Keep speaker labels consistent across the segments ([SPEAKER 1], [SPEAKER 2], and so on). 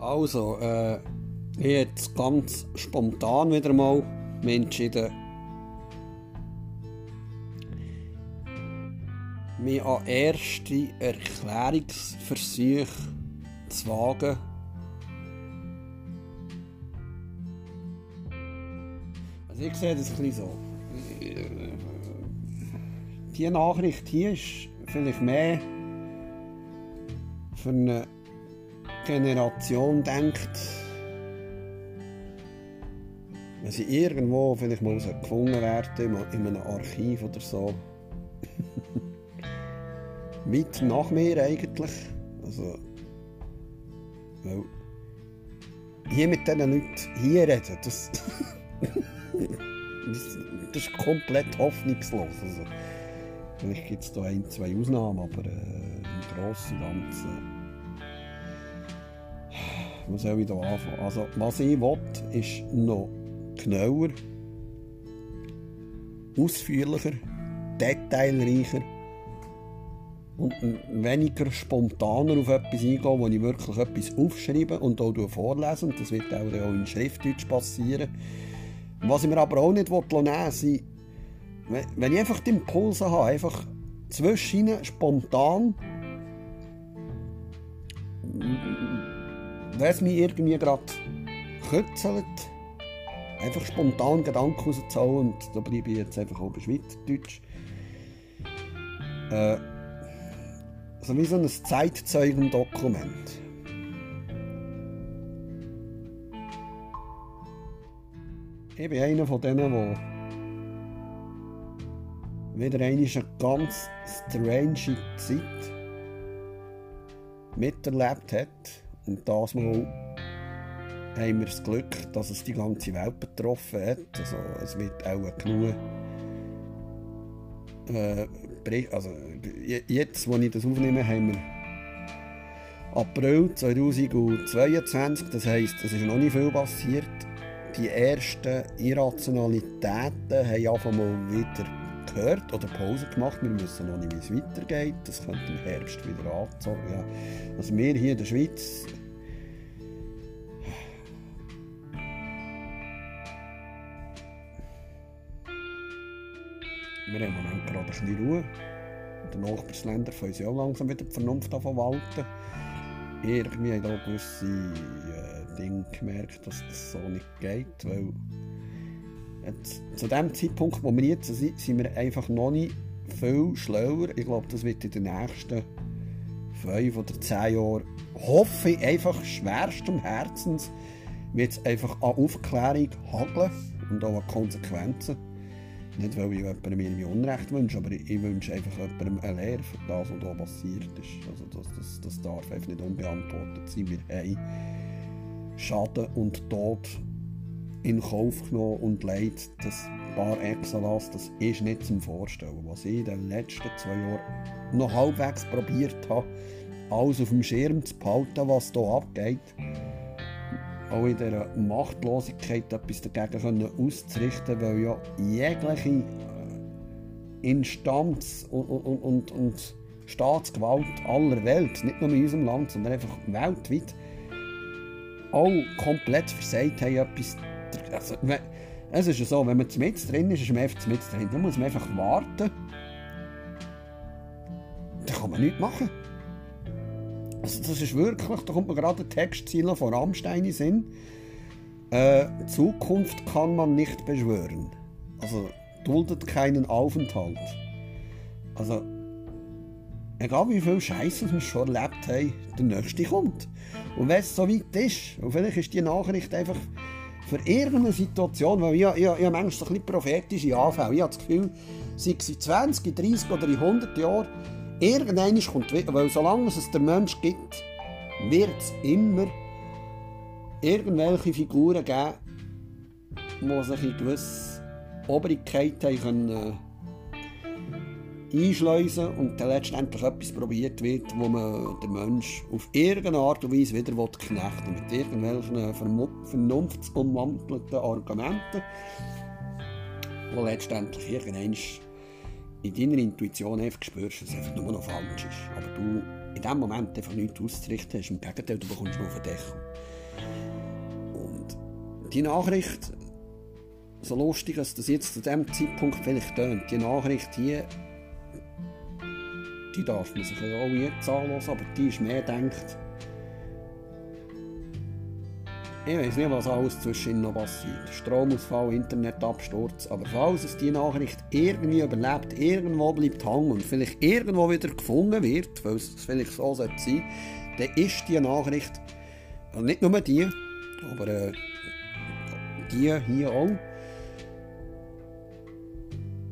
[SPEAKER 1] Also, äh, ich jetzt ganz spontan wieder mal entschieden, mich an erste Erklärungsversuche zu wagen. Also ich sehe das ein bisschen so. Die Nachricht hier ist vielleicht mehr für eine Generation denkt, wenn sie irgendwo vielleicht mal gefunden werden, in einem Archiv oder so. Weit nach mir eigentlich. Also, weil hier mit diesen Leuten hier reden, das, das, das ist komplett hoffnungslos. Also, vielleicht gibt es da ein, zwei Ausnahmen, aber äh, im Großen und Ganzen wo soll ich da anfangen? Also, was ich will, ist noch genauer, ausführlicher, detailreicher und weniger spontaner auf etwas eingehen, wo ich wirklich etwas aufschreibe und auch vorlese. Und das wird auch in Schriftdeutsch passieren. Was ich mir aber auch nicht nehmen will, sind, wenn ich einfach die Impulse habe, einfach zwischen spontan wenn es mich irgendwie gerade kürzelt, einfach spontan Gedanken rauszuhauen und da bleibe ich jetzt einfach bei Schweizerdeutsch. Äh, so wie so ein Zeitzeugendokument. Ich bin einer von denen, der wieder eine ganz strange Zeit miterlebt hat und das Mal haben wir das Glück, dass es die ganze Welt betroffen hat. Also es wird auch genug äh, also jetzt, wo ich das aufnehme, haben wir April 2022, das heisst, es ist noch nicht viel passiert. Die ersten Irrationalitäten haben einfach mal wieder gehört oder Pause gemacht. Wir wissen noch nicht, wie es weitergeht. Das könnte im Herbst wieder anzogen. Ja. Also wir hier in der Schweiz Wir haben im Moment gerade ein bisschen Ruhe. Die Nachbarsländer können sich auch langsam wieder die Vernunft verwalten. Irgendwie haben da gewisse äh, Dinge gemerkt, dass das so nicht geht, weil jetzt, zu dem Zeitpunkt, wo wir jetzt sind, sind wir einfach noch nicht viel schlauer. Ich glaube, das wird in den nächsten fünf oder zehn Jahren, hoffe ich einfach schwerstem Herzens, wird es einfach an Aufklärung hageln und auch an Konsequenzen. Nicht, weil ich jemandem irgendwie Unrecht wünsche, aber ich wünsche einfach jemandem eine Lehre für das, was hier passiert ist. Also das, das, das darf einfach nicht unbeantwortet sein. Wir haben Schaden und Tod in Kauf genommen und Leid, das Par excellence, das ist nicht zum Vorstellen. Was ich in den letzten zwei Jahren noch halbwegs probiert habe, alles auf dem Schirm zu behalten, was hier abgeht, auch in dieser Machtlosigkeit etwas dagegen auszurichten, weil ja jegliche äh, Instanz und, und, und, und Staatsgewalt aller Welt, nicht nur in unserem Land, sondern einfach weltweit, auch komplett versagt haben, etwas also, es ist ja so, wenn man mit drin ist, ist man einfach mit drin. Dann muss man einfach warten. Dann kann man nichts machen. Also das ist wirklich, da kommt mir gerade ein Textziel von Rammstein in Sinn. Äh, Zukunft kann man nicht beschwören. Also duldet keinen Aufenthalt. Also, egal wie viel Scheiße wir schon erlebt haben, der nächste kommt. Und wenn es so weit ist, und vielleicht ist die Nachricht einfach für irgendeine Situation, weil ich, ich, ich habe manchmal so ein bisschen prophetische Anfälle. Ich habe das Gefühl, sei es in 20, 30 oder in 100 Jahren, Irgendwann kommt wieder, weil solange es den Mensch gibt, wird es immer. Irgendwelche Figuren geben, die sich in gewisse Obrigkeiten können einschleusen und dann letztendlich etwas probiert wird, wo man den Mensch auf irgendeine Art und Weise wieder knechten. Mit irgendwelchen vernunftsumwandelten Argumenten, die letztendlich irgendwann in deiner Intuition einfach spürst, dass es einfach nur noch falsch ist. Aber du in dem Moment einfach nichts auszurichten hast. Im Gegenteil, du bekommst nur auf den Deckel. Und die Nachricht, so lustig, als das jetzt zu diesem Zeitpunkt vielleicht tönt, die Nachricht hier, die darf man sich auch jetzt anhören, aber die ist mehr denkt, ich weiß nicht, was alles zwischen noch passiert. Stromausfall, Internetabsturz. Aber falls es die Nachricht irgendwie überlebt, irgendwo bleibt hängen und vielleicht irgendwo wieder gefunden wird, weil es vielleicht so sein sollte, dann ist die Nachricht, also nicht nur die, aber äh, die hier auch,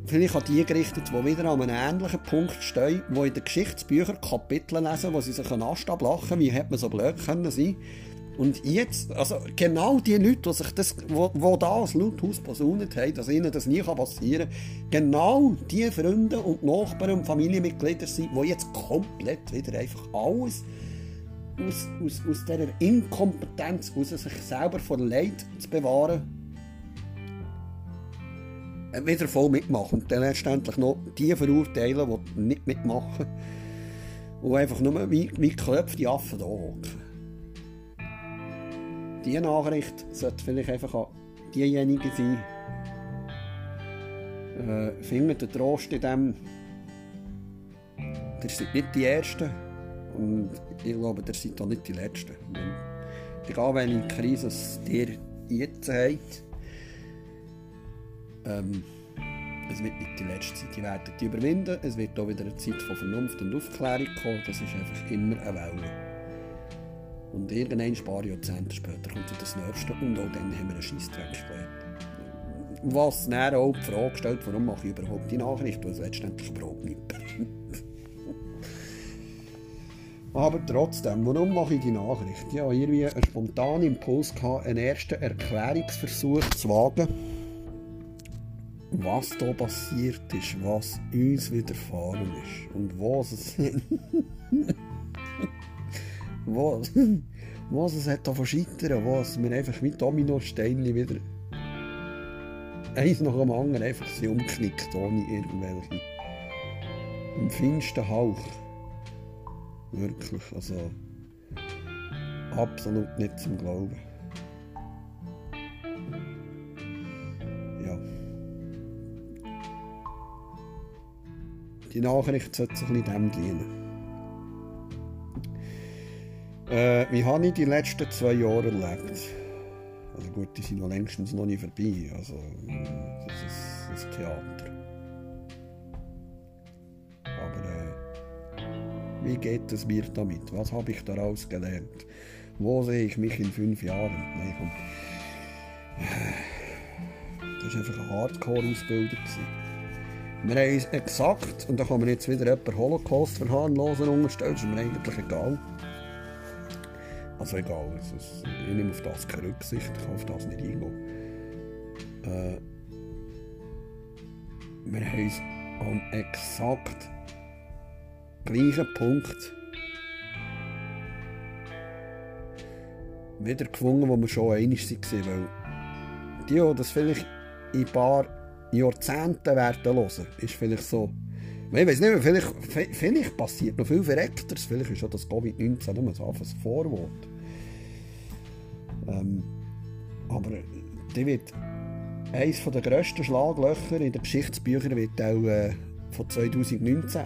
[SPEAKER 1] vielleicht an die gerichtet, die wieder an einem ähnlichen Punkt stehen, die in den Geschichtsbüchern Kapitel lesen, wo sie sich einen Ast ablachen, wie hätte man so blöd können sein und jetzt, also genau die Leute, die sich das, wo, wo das lauthaus posaunet haben, dass ihnen das nie passieren kann, genau die Freunde und Nachbarn und Familienmitglieder sind, die jetzt komplett wieder einfach alles aus, aus, aus dieser Inkompetenz, aus sich selber vor Leid zu bewahren, wieder voll mitmachen. Und dann letztendlich noch die verurteilen, die nicht mitmachen. Und einfach nur wie, wie geklopfte Affen da hocken diese Nachricht sollte vielleicht einfach an diejenigen sein, äh, findet den Trost in dem, ihr seid nicht die Ersten und ich glaube, ihr seid auch nicht die Letzten. Egal welche Krise ihr jetzt habt, ähm, es wird nicht die letzte sein. Die werden die überwinden. Es wird auch wieder eine Zeit von Vernunft und Aufklärung kommen. Das ist einfach immer eine Welle. Und irgendwann, ein paar Jahrzehnte später, kommt das Nächste und auch dann haben wir einen Scheissdreck gelernt. Was dann auch die Frage stellt, warum mache ich überhaupt die Nachricht, weil es letztendlich überhaupt nicht bringt. Aber trotzdem, warum mache ich die Nachricht? Ja, irgendwie einen spontanen Impuls gehabt, einen ersten Erklärungsversuch zu wagen, was da passiert ist, was uns widerfahren ist und was es was, was es hat von scheitern, was wir einfach wie Dominosteinchen wieder eins nach dem anderen einfach sie umknickt, ohne irgendwelche im feinsten Hauch. Wirklich, also absolut nicht zum Glauben. Ja. Die Nachricht sollte sich ein dem dienen. Äh, wie habe ich die letzten zwei Jahre erlebt? Also gut, die sind noch längstens noch nicht vorbei. Also, das ist das Theater. Aber äh, wie geht es mir damit? Was habe ich daraus gelernt? Wo sehe ich mich in fünf Jahren? Nein, komm. Das war einfach eine Hardcore-Ausbildung. Wir haben uns exakt, und da kann man jetzt wieder jemanden Holocaust verharmlosen unterstellen, das ist mir eigentlich egal. Also egal, ist, ich nehme auf das keine Rücksicht, ich kann auf das nicht eingehen. Äh, wir haben uns am exakt gleichen Punkt wieder gefunden, wo wir schon einig waren. Weil die, die das vielleicht in ein paar Jahrzehnten werden hören, ist vielleicht so ich weiß nicht, vielleicht, vielleicht passiert noch viel Verreckteres. Vielleicht ist schon das Covid-19 nur so ein Vorwort. Ähm, aber die wird eines der grössten Schlaglöcher in den Geschichtsbüchern wird auch äh, von 2019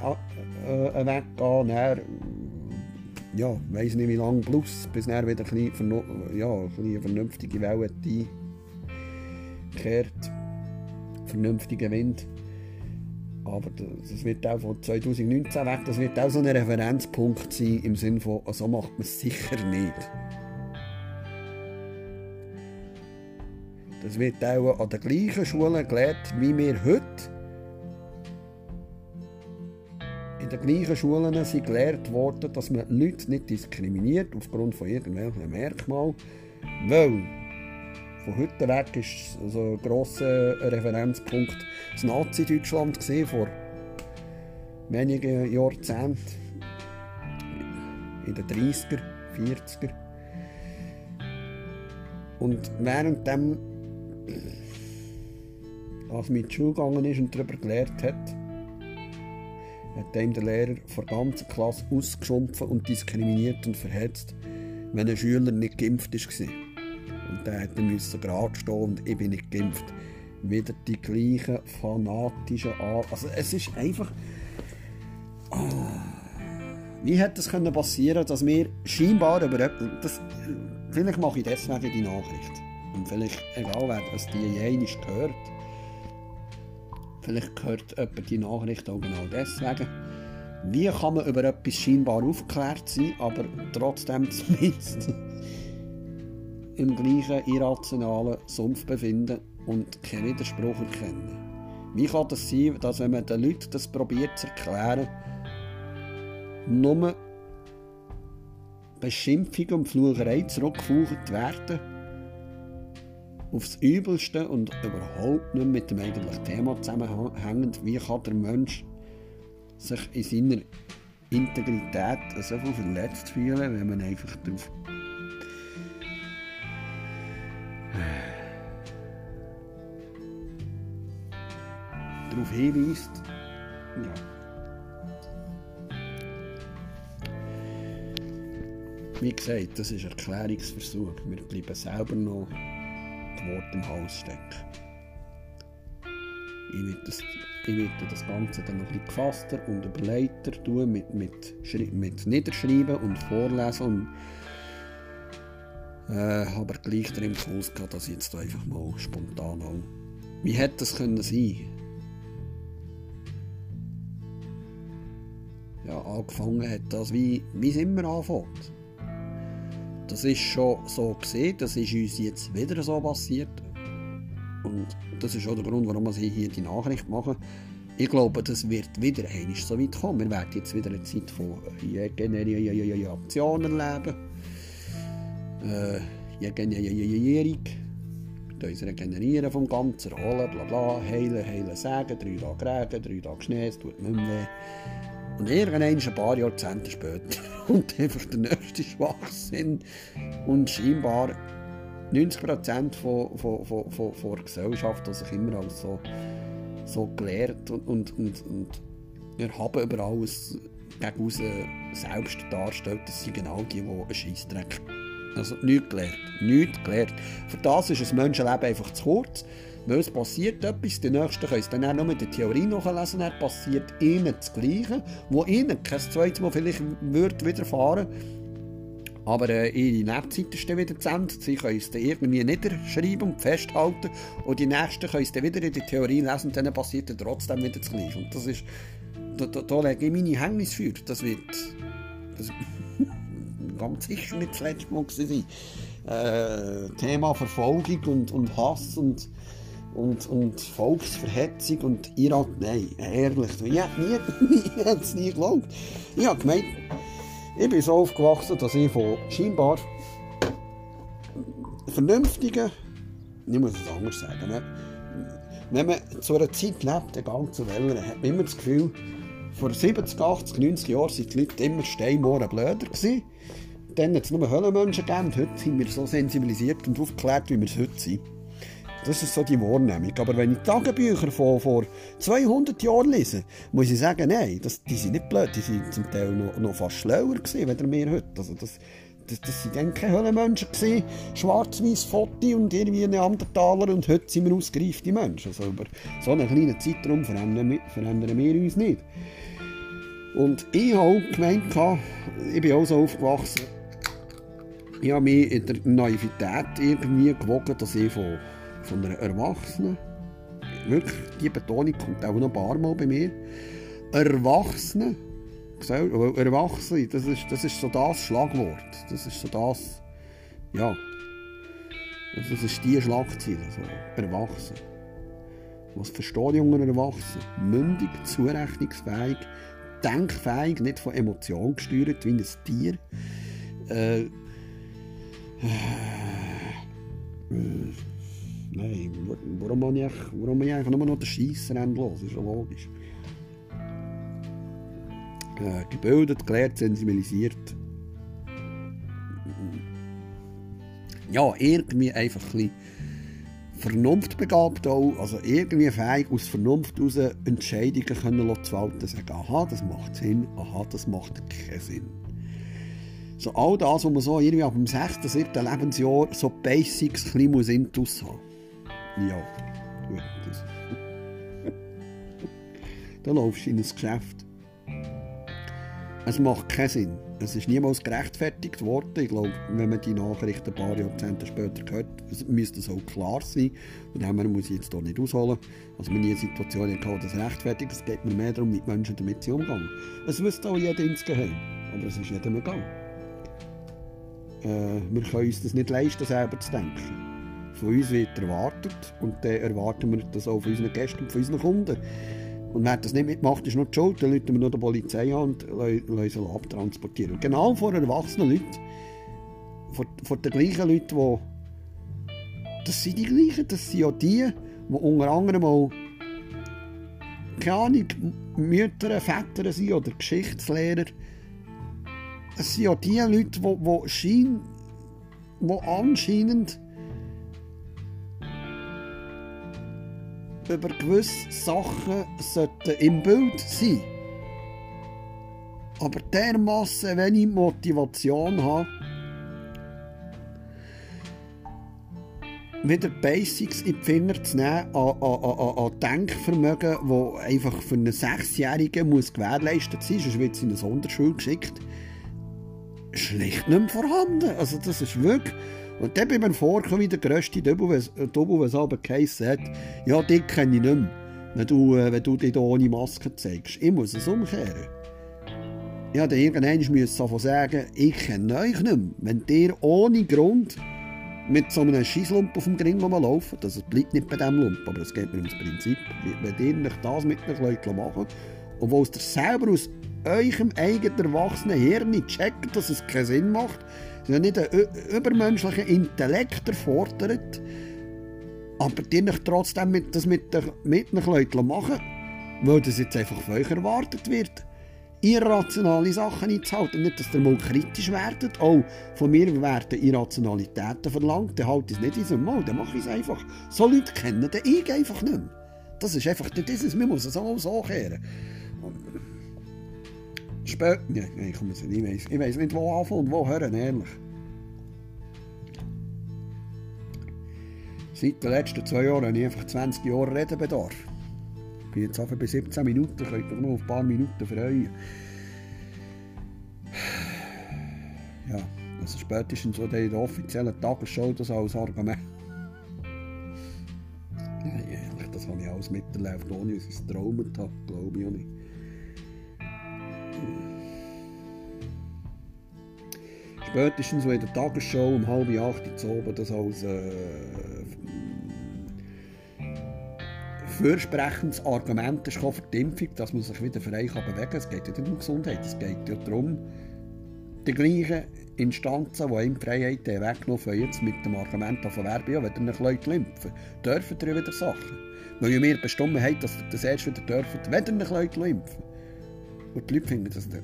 [SPEAKER 1] äh, äh, weggehen. Dann, ja, weiß nicht wie lange plus, bis dann wieder ein bisschen, ja, eine vernünftige Welle einkehrt. Vernünftiger Wind. Aber das wird auch von 2019 weg, das wird auch so ein Referenzpunkt sein im Sinne von, so macht man es sicher nicht. Das wird auch an den gleichen Schulen gelehrt, wie wir heute in den gleichen Schulen sind gelehrt worden, dass man Leute nicht diskriminiert aufgrund von irgendwelchen Merkmalen, weil von heute weg ist so ein grosser Referenzpunkt das Nazi-Deutschland vor wenigen Jahrzehnten, in den 30er, 40er. Und während dem, als man in die Schule gegangen ist und darüber gelernt hat, hat ihm der Lehrer vor der ganzen Klasse ausgeschumpft und diskriminiert und verhetzt, wenn ein Schüler nicht geimpft war. Und der hätte müssen gerade stehen und ich bin nicht geimpft. Wieder die gleichen fanatischen An Also es ist einfach... Oh. Wie hätte es können passieren, dass wir scheinbar über etwas... Vielleicht mache ich deswegen die Nachricht. Und vielleicht, egal wer das die jenisch gehört, vielleicht gehört jemand die Nachricht auch genau deswegen. Wie kann man über etwas scheinbar aufgeklärt sein, aber trotzdem zumindest im gleichen irrationalen Sumpf befinden und keinen Widerspruch erkennen? Wie kann das sein, dass wenn man den Leuten das probiert zu erklären, nur Beschimpfung und Flucherei zurückgefucht werden? Aufs Übelste und überhaupt nicht mit dem eigentlichen Thema zusammenhängend, wie kann der Mensch sich in seiner Integrität so viel verletzt fühlen, wenn man einfach darauf darauf hinweist, ja. Wie gesagt, das ist ein Erklärungsversuch. Wir bleiben selber noch die Worte im Hals stecken. Ich werde das, das Ganze dann noch bisschen gefasster und überleiter tun, mit, mit, mit Niederschreiben und Vorlesen. Und, äh, aber gleich den Impuls gehabt, dass ich jetzt einfach mal spontan auch. Wie hätte das können sein? Ja, angefangen hat das, wie, wie es immer anfängt. Das ist schon so gesehen, das ist uns jetzt wieder so passiert. Und das ist auch der Grund, warum wir hier die Nachricht machen. Ich glaube, das wird wieder einmal so weit kommen. Wir werden jetzt wieder eine Zeit von Reaktionen erleben. Äh, Regenerierung. Wir uns regenerieren vom Ganzen, erholen, bla bla, heilen, heilen, sagen, drei Tage Regen, drei Tage Schnee, es tut nicht mehr weh. Und irgendwann, ein paar Jahrzehnte später, kommt einfach der nächste Schwachsinn und scheinbar 90% von, von, von, von, von der Gesellschaft, die sich immer als so, so gelehrt und, und, und, und erhaben über alles gegen selbst darstellt, das sind genau die, die einen Scheissdreck Also nichts gelernt. Nichts gelernt. Für das ist ein Menschenleben einfach zu kurz. Weil es passiert etwas, die Nächsten können es dann auch noch mit der Theorie nachlesen, dann passiert ihnen das Gleiche, wo ihnen kein zweites Mal vielleicht wird widerfahren aber äh, ihre Netzseite ist dann wieder zu Ende. Sie können es dann irgendwie niederschreiben und festhalten. Und die Nächsten können es dann wieder in der Theorie lesen und dann passiert dann trotzdem wieder das Gleiche. Und das ist, da, da, da lege ich meine Hängnis für. Das wird das ganz sicher nicht das letzte Mal sein. Äh, Thema Verfolgung und, und Hass und und, und Volksverhetzung und Irak, nein, ehrlich, ich hätte nie, ich es nie geglaubt. Ich habe gemeint, ich bin so aufgewachsen, dass ich von scheinbar vernünftigen, ich muss es anders sagen, ne? wenn man zu einer Zeit lebt, egal zu welcher, hat man immer das Gefühl, vor 70, 80, 90 Jahren waren die Leute immer steinmohren blöder gewesen. Dann hat es nur Höllenmenschen gegeben und heute sind wir so sensibilisiert und aufgeklärt, wie wir es heute sind. Das ist so die Wahrnehmung. Aber wenn ich Tagebücher von vor 200 Jahren lese, muss ich sagen, nein, das, die sind nicht blöd, die sind zum Teil noch, noch fast schlauer gewesen, als wir heute. Also das, das, das sind dann keine Höhlenmenschen gewesen, schwarz-weiß Foto und irgendwie Neandertaler und heute sind wir ausgereifte Menschen. Also über so einen kleinen Zeitraum verändern wir, verändern wir uns nicht. Und ich habe auch gemeint, ich bin auch so aufgewachsen, ich habe mich in der Naivität irgendwie gewogen, dass ich von von einer Erwachsenen, wirklich, die Betonung kommt auch noch ein paar Mal bei mir, Erwachsene, Erwachsene, das ist, das ist so das Schlagwort, das ist so das, ja, das ist die Schlagzeile, so, Erwachsene. Was versteht junger Erwachsene? Mündig, zurechnungsfähig, denkfähig, nicht von Emotionen gesteuert wie ein Tier. Äh, äh, Nein, warum man ich, warum eigentlich nur noch den Scheissrennen los? Ist ja logisch. Äh, gebildet, gelehrt, sensibilisiert. Ja, irgendwie einfach ein vernunftbegabt auch, also irgendwie fähig aus Vernunft heraus Entscheidungen können zu walten, sagen, aha, das macht Sinn, aha, das macht keinen Sinn. So all das, was man so irgendwie ab dem 6., 7. Lebensjahr so Basics ein bisschen intus haben Ja, gut. Das. da laufst du in ein Geschäft. Es macht keinen Sinn. Es ist niemals gerechtfertigt worden. Ich glaube, wenn man die Nachrichten ein paar Jahrzehnte später hört, müsste das auch klar sein. Und dem muss ich jetzt hier nicht ausholen. Also, wenn ich eine Situation hatte, das rechtfertigt, es geht mir mehr darum, die Menschen damit zu umgehen. Es wüsste auch jeder insgeheim. Aber es ist jedem egal. Äh, wir können uns das nicht leisten, selber zu denken. Von uns wird erwartet und dann erwarten wir das auch von unseren Gästen und von unseren Kunden. Und wer das nicht mitmacht, ist nur die Schuld. Dann rufen wir nur die Polizei an und lassen sie abtransportieren. Und genau vor erwachsenen Leuten, vor, vor den gleichen Leuten, die. Das sind die gleichen, das sind ja die, die unter anderem auch. keine Ahnung, Mütter, Väter sind oder Geschichtslehrer. Es sind ja die Leute, die, die, schein, die anscheinend über gewisse Sachen sollten im Bild sein. Aber dermassen wenig Motivation haben, wieder Basics in die Finger zu nehmen an, an, an, Denkvermögen, das einfach für einen Sechsjährigen muss gewährleistet sein muss, sonst wird es in eine Sonderschule geschickt, schlicht nicht mehr vorhanden. Also das ist wirklich und dann bin ich mir vorgekommen wie der grösste Double, was aber geheissen hat, ja, dich kenne ich nicht mehr, wenn du, äh, wenn du dich ohne Maske zeigst. Ich muss es umkehren. Ja, dann irgendwann müssen davon sagen, ich kenne euch nicht mehr. Wenn ihr ohne Grund mit so einem Scheisslump auf dem Gring laufen, das bleibt nicht bei diesem Lump, aber es geht mir ums Prinzip. Wenn ihr nicht das mit den Leuten machen wo es selber aus eurem eigenen erwachsenen Hirn checkt, dass es keinen Sinn macht, haben nicht einen übermenschlichen Intellekt erfordert, aber die nicht trotzdem mit, das mit den, mit den Leuten machen, weil das jetzt einfach von euch erwartet wird. Irrationale Sachen einzuhalten, nicht, dass ihr mal kritisch werdet. Oh, von mir werden Irrationalitäten verlangt, dann halte ich es nicht in so Mal, dann mache ich es einfach. So Leute kennen den ich einfach nicht mehr. Das ist einfach nicht dieses, man muss es auch so kehren. Ich komme nicht. Ich weiß, ich weiß nicht, wo anfangen und wo hören, ehrlich. Seit den letzten zwei Jahren habe ich einfach 20 Jahre Redebedarf. Ich bin jetzt einfach bei 17 Minuten, könnt ihr noch auf paar Minuten freuen. Ja, also spätestens so der offiziellen Tagesschau das als Argument. Ja, ehrlich, das habe ich alles miterlebt, ohne dass ich es geträumt habe, glaube ich auch nicht. Spätestens, in der Tagesschau um halb acht zu oben das als äh, fürsprechendes Argument ist für die Impfung, dass man sich wieder frei kann bewegen kann. Es geht nicht um Gesundheit, es geht ja darum, die gleichen Instanzen, die ihm Freiheit weggenommen haben, jetzt mit dem Argument von Werbung, ja, wenn ihr nicht Leute impfen dürfen ihr wieder Sachen. Weil wir bestimmt haben, dass ihr das erst wieder dürfen, wenn ihr nicht Leute impfen Und die Leute finden das nicht.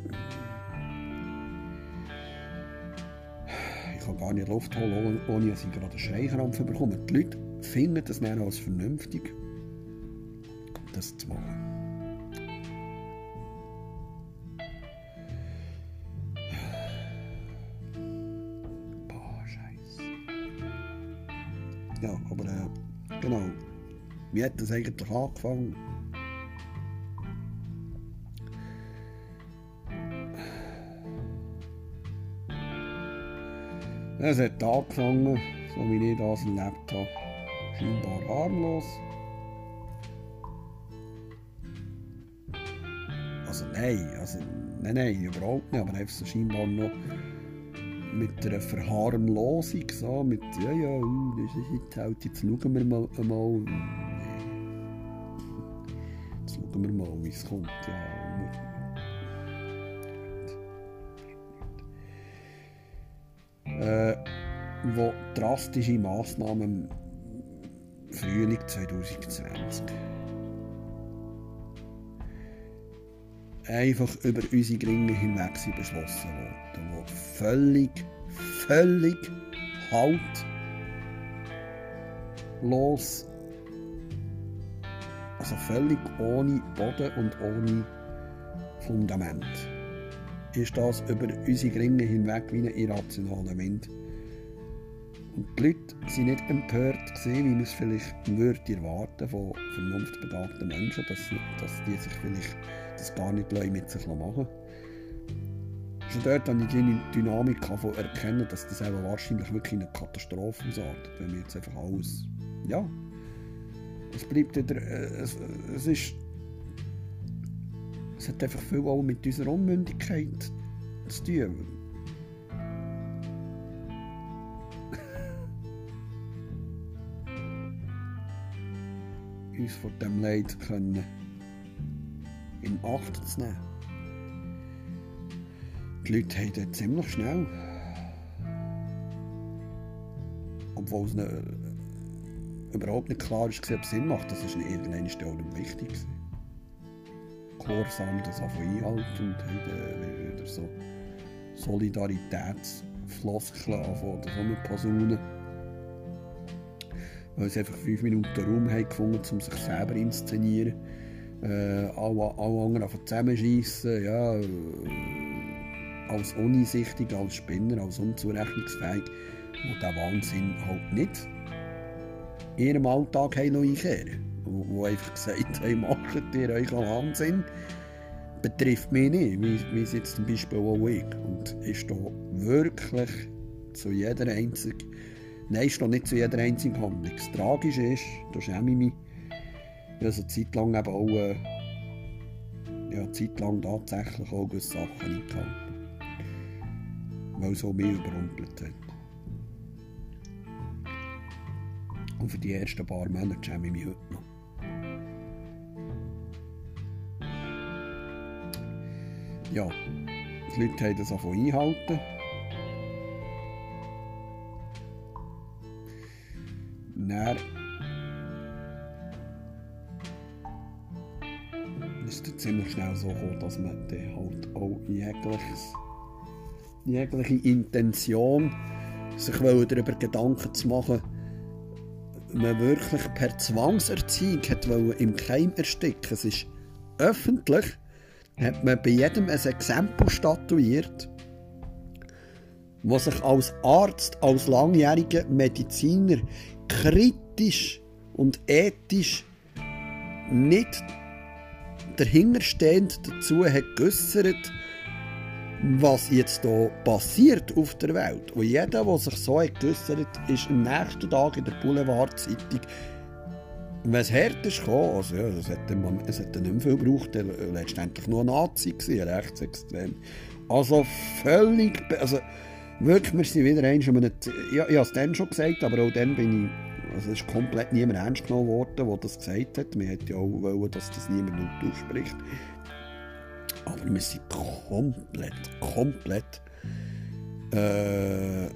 [SPEAKER 1] Ich kann gar nicht Luft holen, ohne dass ich gerade einen Schreikrampf bekomme. Die Leute finden das dann als vernünftig, das zu machen. Boah, Scheiße. Ja, aber äh, genau. Wie hat das eigentlich angefangen? Es hat angefangen, so wie ich das erlebt habe, scheinbar harmlos. Also nein, also nein, nein, überhaupt nicht, aber einfach so scheinbar noch mit einer Verharmlosung, so mit, ja, ja, uh, das ist jetzt halt, jetzt schauen wir mal, mal jetzt schauen wir mal, wie es kommt, ja. Äh, wo drastische Massnahmen im Frühling 2020 einfach über unsere Gringe hinweg sind beschlossen worden, wo völlig, völlig Halt bodenlos, also völlig ohne Boden und ohne Fundament, ist das über unsere Gringe hinweg wie ein irrationaler Wind. Und die Leute waren nicht empört, gewesen, wie man es vielleicht würde erwarten von vernunftbegabten Menschen, dass, dass die sich vielleicht das gar nicht mit sich machen Schon dort habe ich die Dynamik erkennen, dass das eben wahrscheinlich wirklich eine Katastrophe ausartet, wenn wir jetzt einfach alles... Ja, es bleibt wieder... Äh, es, es ist... Es hat einfach viel auch mit unserer Unmündigkeit zu tun. uns von dem Leid können in Acht zu nehmen. Die Leute haben dort ziemlich schnell, obwohl es nicht, überhaupt nicht klar ist, ob es Sinn macht, das ist irgendeiner Stelle wichtig. Gehorsam das einhalten und haben wieder so Solidaritätsfloskeln anfangen, das Posaunen weil sie einfach fünf Minuten Raum haben gefunden, um sich selber inszenieren. Äh, alle, alle anderen zusammenschießen, ja, äh, als uneinsichtig, als Spinner, als unzurechnungsfähig, wo der Wahnsinn halt nicht in ihrem Alltag haben einkehren wo einfach gesagt haben, macht ihr euch an Wahnsinn, betrifft mich nicht, wie, wie jetzt zum Beispiel auch ich. Und ist da wirklich zu jeder einzigen Nein, ist noch nicht zu jeder einzigen Handlung. Das Tragische ist, da schäme ich mich, ich so Zeit lang eben auch äh, ja, Zeit lang tatsächlich auch gewisse Sachen eingehalten. Weil es auch mich überrumpelt hat. Und für die ersten paar Monate schäme ich mich heute noch. Ja, die Leute haben das auch einhalten. dann ist es ziemlich schnell so gekommen, dass man dann halt auch jegliche Intention sich darüber Gedanken zu machen, man wirklich per Zwangserziehung hat im Keim ersticken. Es ist öffentlich, hat man bei jedem ein Exempel statuiert, was sich als Arzt, als langjähriger Mediziner kritisch und ethisch nicht dahinterstehend dazu hat geäussert, was jetzt hier passiert auf der Welt. Und jeder, der sich so hat geäussert, ist am nächsten Tag in der Boulevardzeitung wenn es ist gekommen, also ja, es hat, es hat nicht mehr viel gebraucht, letztendlich nur ein Nazi gewesen, rechtsextrem. Also völlig, also wirklich, wir sind wieder eins, ja, ich habe es dann schon gesagt, aber auch dann bin ich, also es ist komplett niemand ernst genommen worden, der das gesagt hat. Wir hätten ja auch wollen, dass das niemand laut ausspricht. Aber wir sind komplett, komplett äh,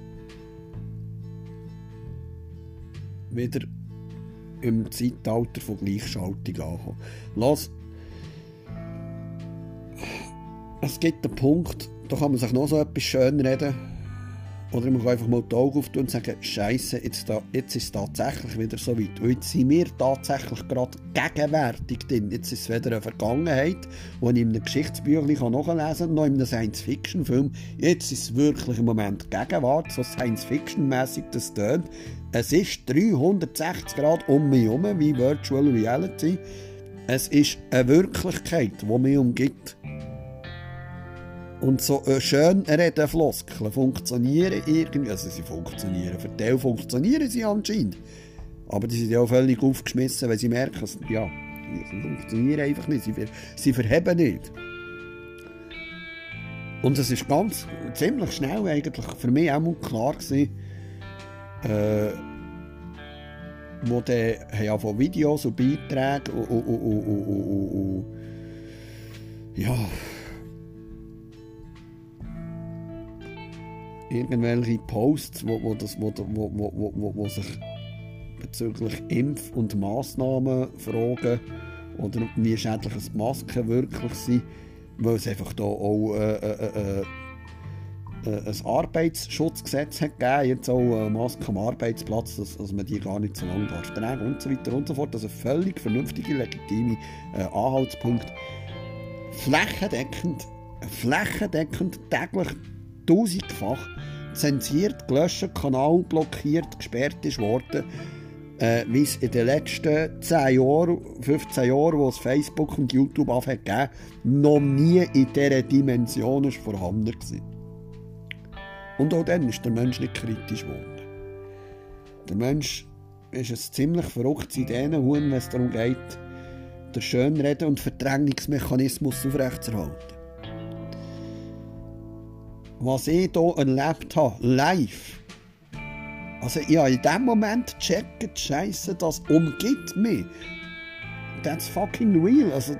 [SPEAKER 1] wieder im Zeitalter von Gleichschaltung angekommen. Lass, es gibt einen Punkt, da kann man sich noch so etwas schön reden oder man kann einfach mal die Augen auftun und sagen, Scheiße, jetzt, da, jetzt ist es tatsächlich wieder so weit. Und jetzt sind wir tatsächlich gerade gegenwärtig drin. Jetzt ist es wieder eine Vergangenheit, die ich in einem Geschichtsbüchlein nachlesen kann, noch in einem Science-Fiction-Film. Jetzt ist es wirklich im Moment Gegenwart, so Science-Fiction-mässig das tönt. Es ist 360 Grad um mich herum, wie Virtual Reality. Es ist eine Wirklichkeit, die mich umgibt. Und so äh, schön reden Floskeln funktionieren irgendwie, also sie funktionieren, für die funktionieren sie anscheinend. Aber die sind ja auch völlig aufgeschmissen, weil sie merken, ja, sie funktionieren einfach nicht, sie, sie verheben nicht. Und es ist ganz, ziemlich schnell eigentlich für mich auch mal klar gewesen, äh, wo die haben von Videos und Beiträgen und, und, und, und, ja, irgendwelche Posts, wo, wo, das, wo, wo, wo, wo, wo sich bezüglich Impf- und Massnahmenfragen oder wie schädlich Masken wirklich sind, weil es einfach da auch äh, äh, äh, äh, ein Arbeitsschutzgesetz hat gegeben, jetzt auch eine Maske am Arbeitsplatz, dass, dass man die gar nicht so lange darf tragen und so weiter und so fort. Also völlig vernünftige, legitime äh, Anhaltspunkt. Flächendeckend, flächendeckend täglich tausendfach zensiert, gelöscht, Kanal blockiert, gesperrt ist worden, äh, wie es in den letzten 10 Jahren, 15 Jahren, wo es Facebook und YouTube gegeben noch nie in dieser Dimension vorhanden war. Und auch dann ist der Mensch nicht kritisch geworden. Der Mensch ist es ziemlich verrückt in diesen Hunden, wenn es darum geht, den Schönreden- und Verdrängungsmechanismus aufrechtzuerhalten. Was ich hier erlebt habe, live, also ich habe in dem Moment gecheckt, Scheiße, das umgibt mich. That's fucking real. Also,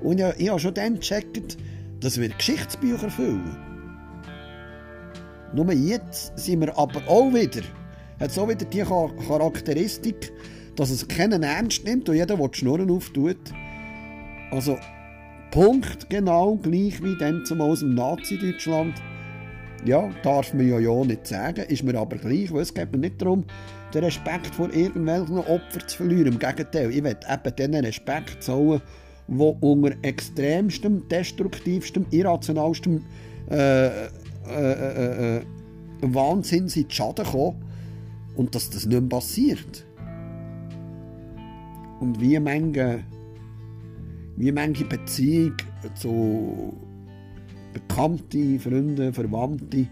[SPEAKER 1] und ich, ich habe schon dann gecheckt, dass wir Geschichtsbücher füllen. Nur jetzt sind wir aber auch wieder, hat so wieder die Charakteristik, dass es keinen ernst nimmt und jeder, der die Schnurren auftut. Also, Punkt genau gleich wie dann zum aus dem Nazi-Deutschland ja, darf man ja, ja nicht sagen, ist mir aber gleich, weil es geht mir nicht darum, den Respekt vor irgendwelchen Opfern zu verlieren. Im Gegenteil, ich will eben diesen Respekt zahlen, der unter extremstem, destruktivstem, irrationalstem äh, äh, äh, äh, Wahnsinn in die Schaden kommen und dass das nicht mehr passiert. Und wie manche, wie manche Beziehung zu Bekannte, Freunde, Verwandte.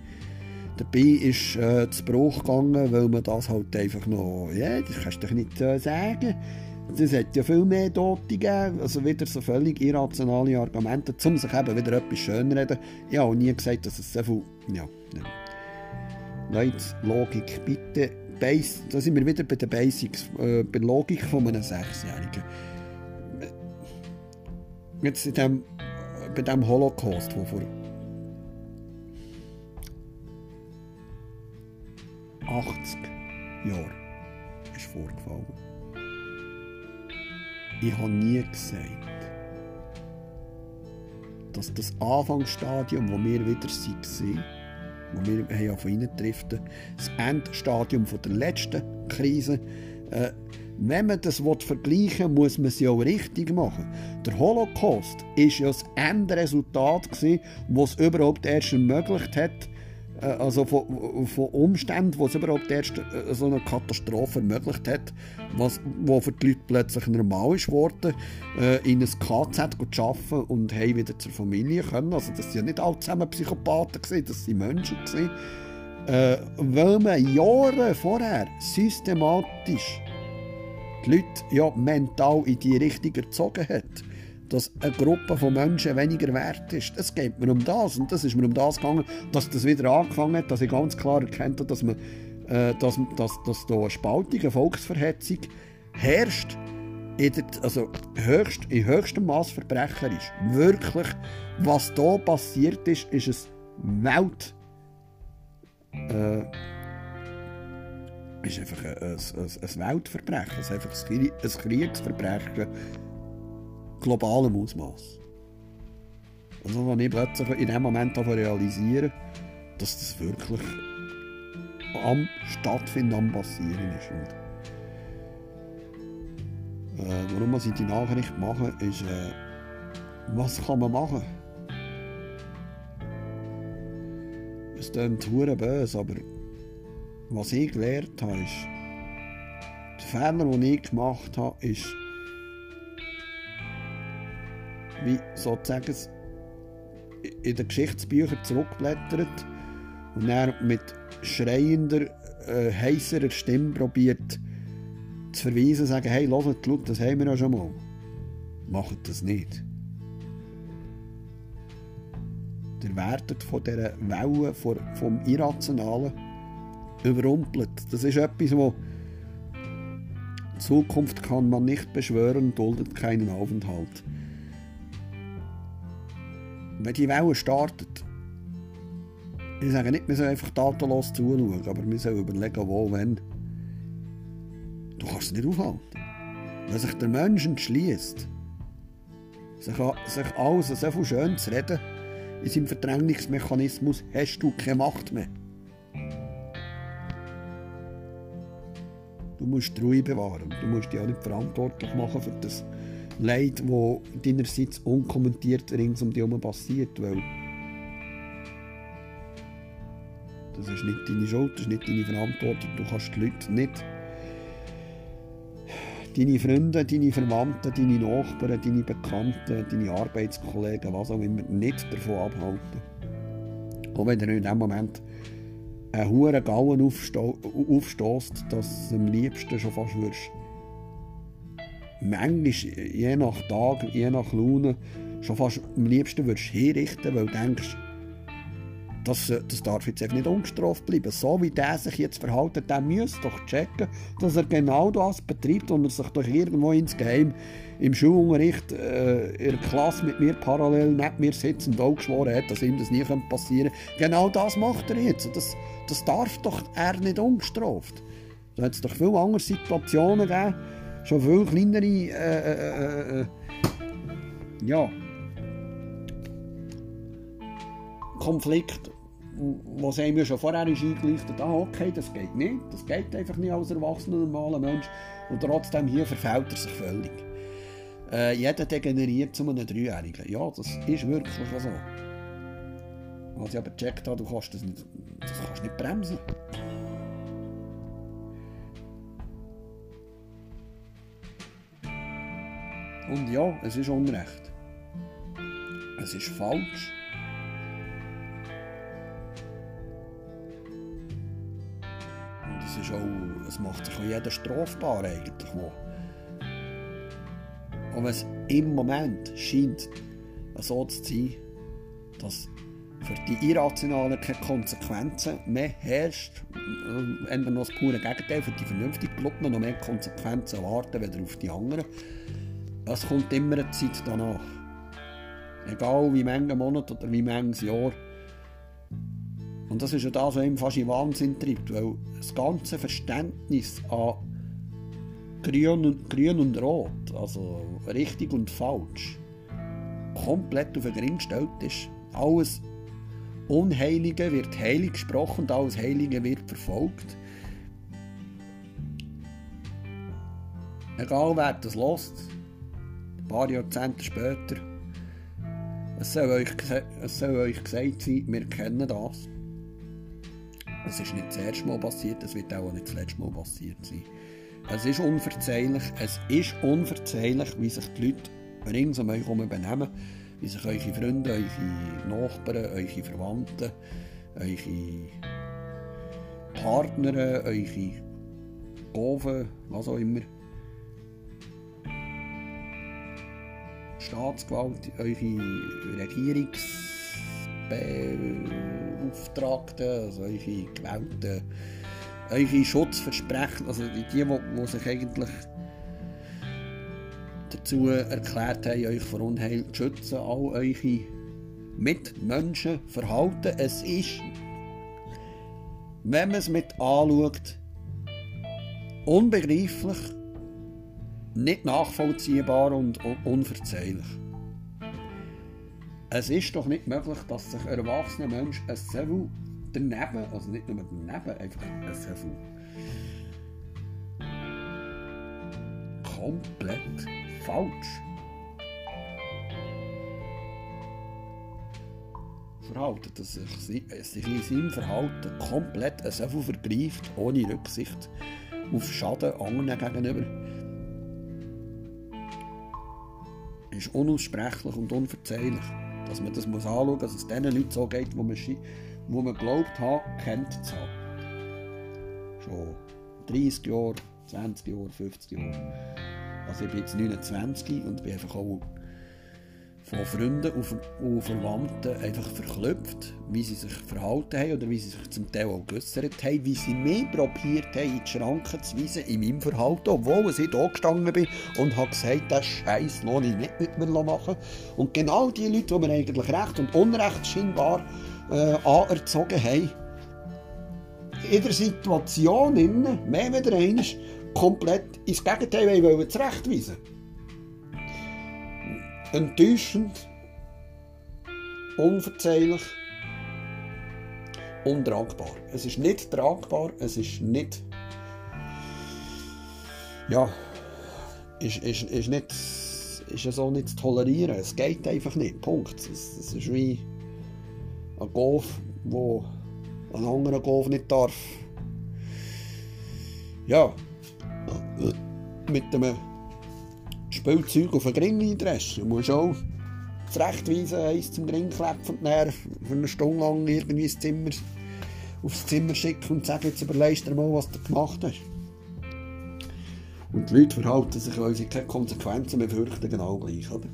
[SPEAKER 1] Dabei ist äh, zu Bruch gegangen, weil man das halt einfach noch, ja, das kannst du doch nicht äh, sagen. Es hat ja viel mehr Tote gegeben, also wieder so völlig irrationale Argumente, um sich eben wieder etwas schönreden. Ich habe nie gesagt, dass es so viel, ja, ja. Leute, Logik, bitte, Base, da sind wir wieder bei den Basics, äh, bei der Logik von einem Sechsjährigen. Jetzt in dem bei dem Holocaust, der vor 80 Jahren ist vorgefallen. Ich habe nie gesagt, dass das Anfangsstadium, wo wir wieder waren, wo wir auf ihn driften, das Endstadium von der letzten Krise, äh, wenn man das vergleichen will, muss man es ja auch richtig machen. Der Holocaust war ja das Endresultat, das es überhaupt erst ermöglicht hat, äh, also von, von Umständen, wo es überhaupt erst äh, so eine Katastrophe ermöglicht hat, was, wo für die Leute plötzlich normal ist worden, äh, in ein KZ zu arbeiten und hey wieder zur Familie können. Also das waren ja nicht alle zusammen Psychopathen, gewesen, das waren Menschen. Gewesen. Äh, weil man Jahre vorher systematisch die Leute ja mental in die Richtung erzogen hat. Dass eine Gruppe von Menschen weniger wert ist. Es geht mir um das. Und das ist mir um das gegangen, dass das wieder angefangen hat, dass ich ganz klar erkennt habe, dass, man, äh, dass, dass, dass da eine Spaltung, eine Volksverhetzung herrscht, in der, also höchst, in höchstem Maß verbrecherisch. Wirklich, was da passiert ist, ist es Welt. Äh, ist einfach ein, ein, ein Weltverbrechen, ist einfach ein Kriegsverbrechen globalem Ausmaß. Also, wenn ich plötzlich in dem Moment realisieren dass das wirklich am Stattfinden, am Passieren ist. Und, äh, warum ich die Nachricht mache, ist, äh, was kann man machen? Es klingt böse, aber was ich gelernt habe, ist, der Fehler, den ich gemacht habe, ist, wie sozusagen in den Geschichtsbüchern zurückblättert und dann mit schreiender, äh, heißerer Stimme probiert zu verweisen, sagen, hey, hört, schaut, das haben wir ja schon mal. Macht das nicht. Ihr werdet von dieser Welle vom Irrationalen überrumpelt. Das ist etwas, wo Zukunft kann man nicht beschwören, duldet keinen Aufenthalt. Wenn die Welle startet, ich sage nicht, wir sollen einfach tatenlos zuschauen, aber wir sollen überlegen, wo, wenn. Du kannst es nicht aufhalten. Wenn sich der Mensch entschließt, sich, sich alles so viel schön zu reden, in seinem Verdrängungsmechanismus hast du keine Macht mehr. Musst die Ruhe bewahren. Du musst dich auch nicht verantwortlich machen für das Leid, das deinerseits unkommentiert rings um dich herum passiert, weil das ist nicht deine Schuld, das ist nicht deine Verantwortung. Du kannst die Leute nicht deine Freunde, deine Verwandten, deine Nachbarn, deine Bekannten, deine Arbeitskollegen, was auch immer, nicht davon abhalten. Auch wenn er in dem Moment einen hohen Gauen aufstößt, dass du am liebsten schon fast würdest. Manchmal, je nach Tag, je nach Laune, schon fast am liebsten würdest hinrichten, weil du denkst, das, das darf jetzt einfach nicht ungestraft bleiben. So wie der sich jetzt verhält, der muss doch checken, dass er genau das betreibt und er sich doch irgendwo insgeheim im Schulunterricht äh, in der Klasse mit mir parallel neben mir sitzend auch geschworen hat, dass ihm das nie passieren könnte. Genau das macht er jetzt. Das, das darf doch er nicht ungestraft. Da hat es doch viele andere Situationen gegeben, schon viel kleinere äh, äh, äh, äh ja, Konflikt, was einem ja schon vorher ist eingeleuchtet, ah, okay, das geht nicht, das geht einfach nicht als erwachsener, normaler Mensch und trotzdem hier verfällt er sich völlig. Äh, jeder degeneriert zu einem Dreijährigen. Ja, das ist wirklich so. Was ich aber gecheckt habe, du kannst das nicht, das kannst nicht bremsen. Und ja, es ist Unrecht. Es ist falsch. Es ist auch, es macht sich auch jeder strafbar eigentlich. Wo. Und es im Moment scheint so zu sein, dass für die Irrationalen keine Konsequenzen mehr herrscht, ändern noch das pure Gegenteil, für die vernünftigen Gruppen noch mehr Konsequenzen erwarten, weder auf die anderen. Es kommt immer eine Zeit danach. Egal wie viele Monate oder wie viele Jahre. Und das ist ja das, was ihm fast in Wahnsinn treibt, weil das ganze Verständnis an Grün und, Grün und Rot, also richtig und falsch, komplett auf den Ring gestellt ist. Alles Unheilige wird heilig gesprochen und alles Heilige wird verfolgt. Egal wer das lässt, ein paar Jahrzehnte später, es soll, euch, es soll euch gesagt sein, wir kennen das. Es ist nicht das erste Mal passiert, es wird auch nicht das letzte Mal passiert sein. Es ist unverzeihlich, es ist unverzeihlich, wie sich die Leute rings um euch herum benehmen, wie sich eure Freunde, eure Nachbarn, eure Verwandten, eure Partner, eure Goven, was auch immer, Staatsgewalt, eure Regierungsbeauftragten, also eure gewählten eure Schutzversprechen, also die, die, die sich eigentlich dazu erklärt haben, euch vor Unheil zu schützen, all eure Mitmenschen verhalten. Es ist, wenn man es mit anschaut, unbegreiflich, nicht nachvollziehbar und unverzeihlich. Es ist doch nicht möglich, dass sich ein erwachsener Mensch ein so daneben, also nicht nur daneben, einfach ein so komplett falsch verhalten, dass sich, sich in seinem Verhalten komplett so vergreift, ohne Rücksicht auf Schaden anderen gegenüber, ist unaussprechlich und unverzeihlich. Dass man das muss anschauen muss, dass es den Leuten so geht, wo man, wo man glaubt hat, kennt zu haben. Schon 30 Jahre, 20 Jahre, 50 Jahre. Also ich bin jetzt 29 und bin einfach auch von Freunden und, Verwandten einfach verklüpft, wie sie sich verhalten haben oder wie sie sich zum Teil auch geäussert haben, wie sie mich probiert haben, in die Schranken zu weisen in meinem Verhalten, obwohl ich da gestanden bin und habe gesagt, das Scheiß lohne ich nicht mit mir machen. Und genau die Leute, die mir eigentlich Recht und Unrecht scheinbar äh, anerzogen haben, in der Situation innen, mehr wieder einmal, komplett ins Gegenteil wollen zurechtweisen. Enttäuschend unverzeihlich, untragbar. Es ist nicht tragbar, es ist nicht. Ja, ist, ist, ist nicht. Ist ja so nicht zu tolerieren. Es geht einfach nicht. Punkt. Es, es ist wie ein Golf, wo ein anderer Golf nicht darf. Ja, mit einem Spielzeug auf den Gring eindreschen. Du musst auch zurechtweisen, eins zum Gring klepfen und dann für eine Stunde lang irgendwie ins Zimmer, aufs Zimmer schicken und sagen, jetzt überlegst dir mal, was du gemacht hast. Und die Leute verhalten sich, weil sie keine Konsequenzen mehr fürchten, genau gleich. Oder?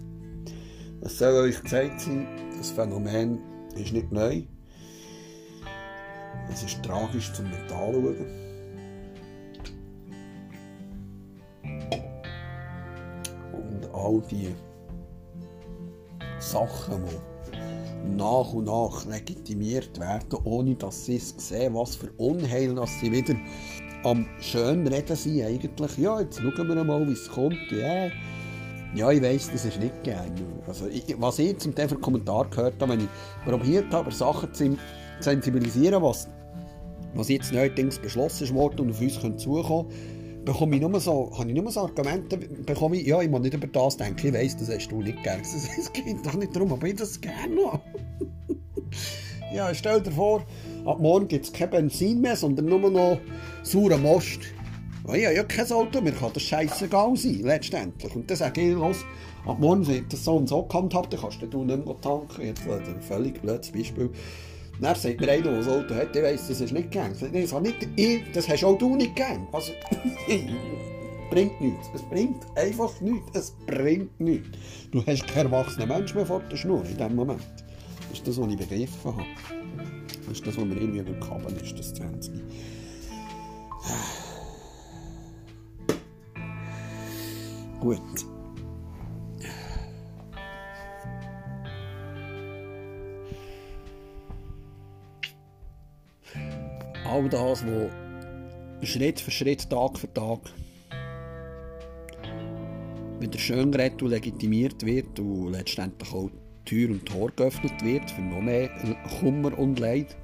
[SPEAKER 1] Es soll euch gesagt sein, das Phänomen ist nicht neu. Es ist tragisch zum mit all die Sachen, die nach und nach legitimiert werden, ohne dass sie es sehen, was für Unheil dass sie wieder am schön reden sind eigentlich. Ja, jetzt schauen wir mal, wie es kommt. Ja, ja ich weiss, das ist nicht geil. Also, was ich zum Teil für Kommentar gehört habe, wenn ich probiert habe, Sachen zu sensibilisieren, was, was jetzt neuerdings beschlossen wurde und auf uns zukommen bekomme ich nur so, habe ich nur so Argumente, bekomme ich, ja, ich muss nicht über das denken, ich weiss, das hast du nicht gern. Es geht doch nicht darum, aber ich das gerne noch. ja, stell dir vor, ab morgen gibt es kein Benzin mehr, sondern nur noch sauren Most. Ja, ich habe ja kein Auto mehr, kann das scheißegal sein, letztendlich. Und dann sage ich, los, ab morgen wird das so und so gehandhabt, dann kannst du nicht mehr tanken. Jetzt ein völlig blödes Beispiel. Dann sagt mir einer, der ein Auto hat, ich weiss, das ist nicht gern. Ich sage, nicht ich, das hast auch du nicht gern. Also, bringt nichts. Es bringt einfach nichts. Es bringt nichts. Du hast keinen erwachsenen Menschen mehr vor der Schnur in dem Moment. Das ist das, was ich begriffen habe. Das ist das, was mir irgendwie überkommen ist, das 20. Gut. All das, was Schritt für Schritt, Tag für Tag wieder schön geredet und legitimiert wird und letztendlich auch Tür und Tor geöffnet wird für noch mehr Kummer und Leid.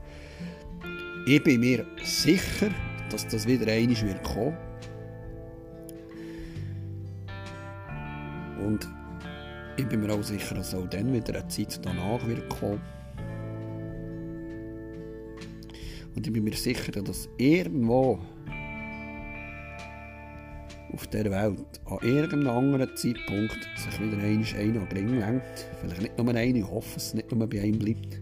[SPEAKER 1] Ich bin mir sicher, dass das wieder einmal wird kommen. Und ich bin mir auch sicher, dass auch dann wieder eine Zeit danach wird kommen. Und ich bin mir sicher, dass irgendwo auf der Welt an irgendeinem anderen Zeitpunkt sich wieder einmal einer an den Ring lenkt. Vielleicht nicht nur einer, ich hoffe, es nicht nur bei einem bleibt.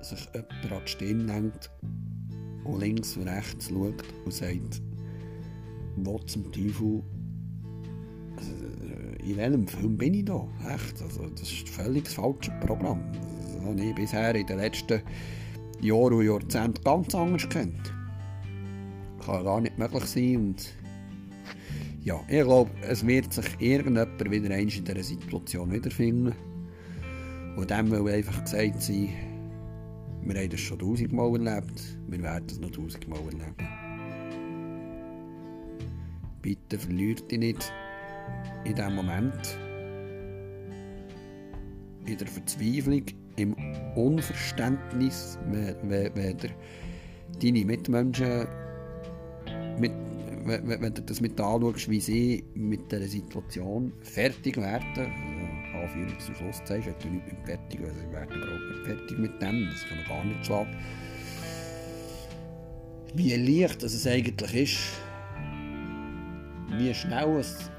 [SPEAKER 1] Sich jemand an die Stirn lenkt und links und rechts schaut und sagt, wo zum Teufel also, in welchem Film bin ich da? Echt? Also, das ist völlig das falsche Programm. Das habe ich bisher in den letzten Jahren und Jahrzehnten ganz anders kennt kann gar nicht möglich sein. Und ja, ich glaube, es wird sich irgendjemand wieder in dieser Situation wiederfinden. Und dem will einfach gesagt sein, wir haben das schon tausendmal erlebt, wir werden es noch tausendmal erleben. Bitte verliert dich nicht in diesem Moment, in der Verzweiflung, im Unverständnis, wenn, wenn deine Mitmenschen mit, wenn, wenn du das mit anschaust, wie sie mit dieser Situation fertig werden, also Anführungs- und Schlusszeichen, ich nicht mit fertig, also sie werden überhaupt nicht fertig mit dem, das kann man gar nicht schlagen. Wie leicht es eigentlich ist, wie schnell es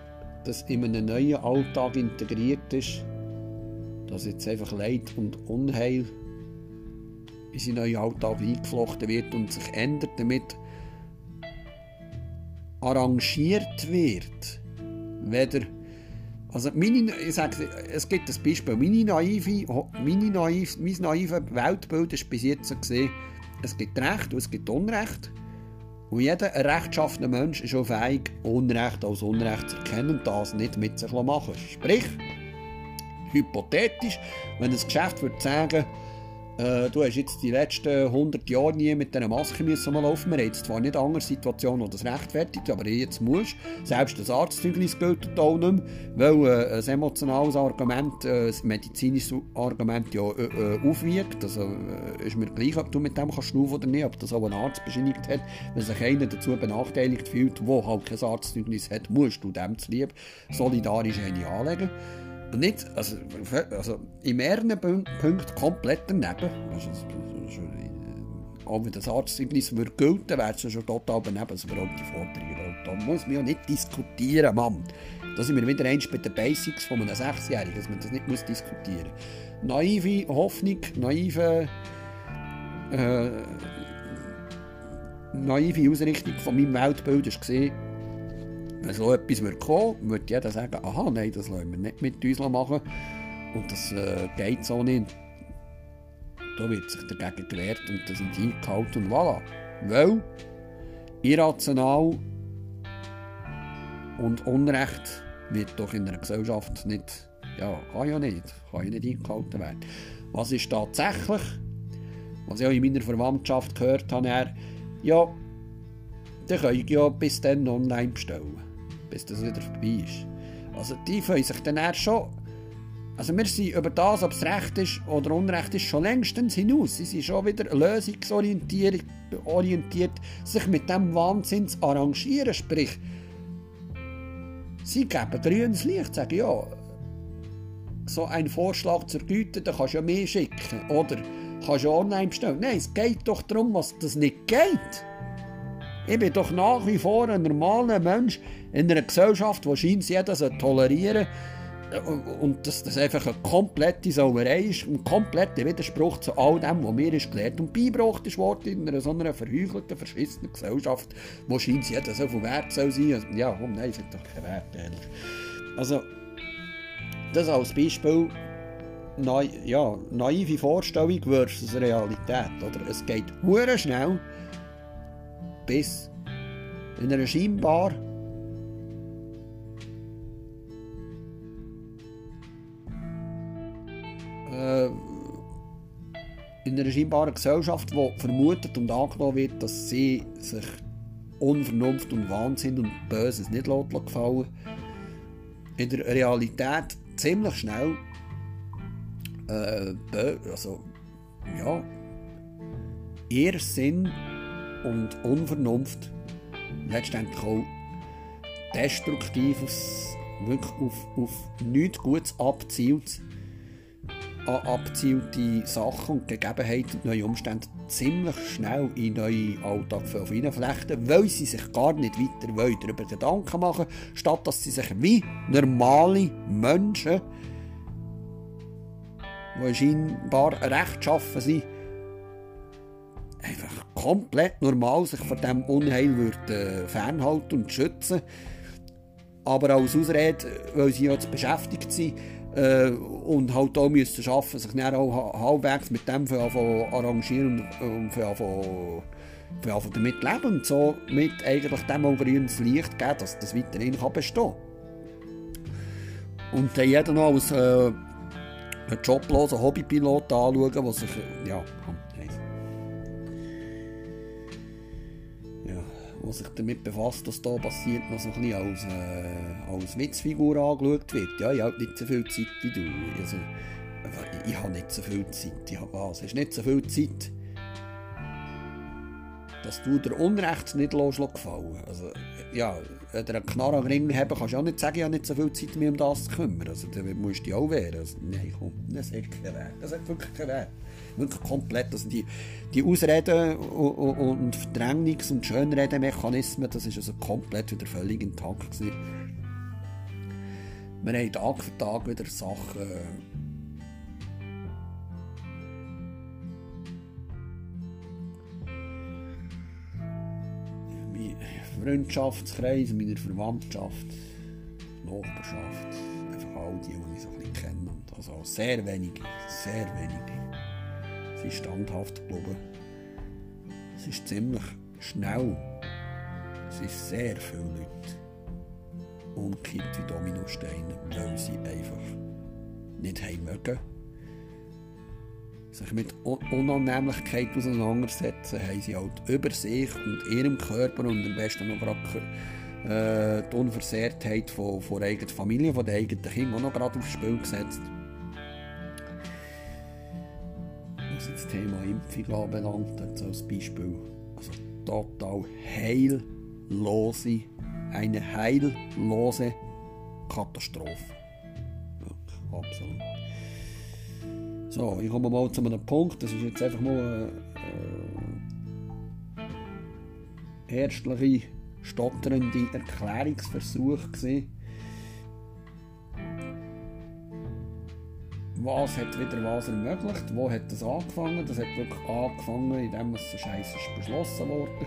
[SPEAKER 1] das in einen neuen Alltag integriert ist, dass jetzt einfach Leid und Unheil in seinen neuen Alltag eingeflochten wird und sich ändert damit arrangiert wird, weder also meine, ich sage, es gibt ein Beispiel, meine naive, meine naiv, mein naives Weltbild ist bis jetzt gesehen, es gibt Recht und es gibt Unrecht. Und jeder rechtschaffene Mensch ist auch fähig, Unrecht als Unrecht zu erkennen und das nicht mit sich machen. Sprich, hypothetisch, wenn ein Geschäft würde sagen, äh, du hast jetzt die letzten 100 Jahre nie mit dieser Maske müssen mal laufen. Wir haben jetzt zwar nicht andere Situationen, wo das rechtfertigt, aber jetzt musst Selbst das Arztzeugnis gilt auch nicht mehr, weil äh, ein emotionales Argument, äh, ein medizinisches Argument ja äh, äh aufwiegt. Also äh, ist mir gleich, ob du mit dem kannst schnaufen oder nicht, ob das auch ein Arzt bescheinigt hat. Wenn sich einer dazu benachteiligt fühlt, der halt kein Arztzeugnis hat, musst du dem zuliebe solidarisch eine anlegen. Und nicht, also, also in mehreren Punkten komplett daneben. Also, auch wenn das Arztzeugnis würde gelten, wäre es schon total daneben, also überhaupt die Forderung. Da muss man ja nicht diskutieren, Mann. Da sind wir wieder eins bei den Basics von einem Sechsjährigen, dass man das nicht muss diskutieren muss. Naive Hoffnung, naive, äh, naive Ausrichtung von meinem Weltbild war wenn so etwas würde kommen würde, jeder sagen, aha, nein, das lassen wir nicht mit uns machen. Und das äh, geht so nicht. Da wird sich dagegen gewehrt und das sind eingehalten und voilà. Weil irrational und Unrecht wird doch in einer Gesellschaft nicht, ja, kann ja nicht, kann ja nicht eingehalten werden. Was ist tatsächlich, was ich auch in meiner Verwandtschaft gehört habe, ja, dann kann ich ja bis dann online bestellen bis das wieder vorbei ist. Also die freuen sich dann eher schon. Also wir sind über das, ob es recht ist oder unrecht ist, schon längstens hinaus. Sie sind schon wieder lösungsorientiert, orientiert, sich mit dem Wahnsinn zu arrangieren. Sprich, sie geben grünes Licht, sagen ja, so ein Vorschlag zur Güte, da kannst du ja mehr schicken. Oder kannst du online bestellen. Nein, es geht doch darum, was das nicht geht. Ich bin doch nach wie vor ein normaler Mensch in einer Gesellschaft, die scheint jeder tolerieren und dass das einfach eine komplette Sauerei ist, ein kompletter Widerspruch zu all dem, was mir ist gelernt und beigebracht ist in einer so einer verheuchelten, verschissenen Gesellschaft, wo scheint jeder so viel wert soll sein. Ja, komm, nein, ist doch kein Wert, ehrlich. Also, das als Beispiel neu, ja, naive Vorstellung versus Realität. Oder? Es geht hure schnell, bis in einer scheinbar äh, in einer scheinbaren Gesellschaft, die vermutet und angenommen wird, dass sie sich Unvernunft und Wahnsinn und Böses nicht gefallen in der Realität ziemlich schnell äh, also ja Irrsinn und Unvernunft. Letztendlich auch destruktives, wirklich auf, auf nichts Gutes abzielt, abzielte Sachen und Gegebenheiten und neue Umstände ziemlich schnell in neue Alltag hineinflechten, weil sie sich gar nicht weiter darüber Gedanken machen statt dass sie sich wie normale Menschen, die scheinbar rechtschaffen sind, einfach komplett normal sich von diesem Unheil würde, äh, fernhalten und schützen. Aber als Ausrede, weil sie jetzt beschäftigt sind äh, und halt auch müssen schaffen, sich dann auch halbwegs mit dem arrangieren und für, für, für damit leben und so mit eigentlich dem auch grünes Licht geben, dass das weiterhin kann bestehen Und dann jeder noch als äh, jobloser Hobbypilot anschauen, der sich, ja, der sich damit befasst, was da passiert, noch so ein bisschen als, äh, als Witzfigur angeschaut wird. Ja, ich habe nicht so viel Zeit wie du. Also, ich, habe nicht so viel Zeit. Ich habe was? Hast nicht so viel Zeit, dass du der Unrecht nicht gefallen Also, ja, wenn du einen Knarre am Ring haben, kannst du auch nicht sagen, ich habe nicht so viel Zeit, mich um das zu kümmern. Also, dann musst du dich auch wehren. Also, nein, komm, das hat keinen Wert. Das hat wirklich keinen Wert wirklich komplett. Also die, die Ausreden und Verdrängungs- und Schönredemechanismen, das ist also komplett wieder völlig intakt gewesen. Wir haben Tag für Tag wieder Sachen Freundschaftskreis, meiner Verwandtschaft, Nachbarschaft, einfach all die, die ich so ein bisschen kenne. Also sehr wenige, sehr wenige sind standhaft geblieben. Es ist ziemlich schnell. Es sind sehr viele Leute umgekippt wie Dominosteine, weil sie einfach nicht haben mögen. sich mit Unannehmlichkeit auseinandersetzen, haben sie halt über sich und ihrem Körper und am besten noch gerade äh, die Unversehrtheit von, von der eigenen Familie, von den eigenen Kindern auch noch gerade aufs Spiel gesetzt. Was das Thema Impfung anbelangt, jetzt als Beispiel, also total heillose, eine heillose Katastrophe. Ja, absolut. So, ich komme mal zu einem Punkt, das ist jetzt einfach mal ein äh, ärztliche, stotternde Erklärungsversuch gewesen. Was hat wieder was ermöglicht? Wo hat das angefangen? Das hat wirklich angefangen, indem es so scheiße beschlossen wurde.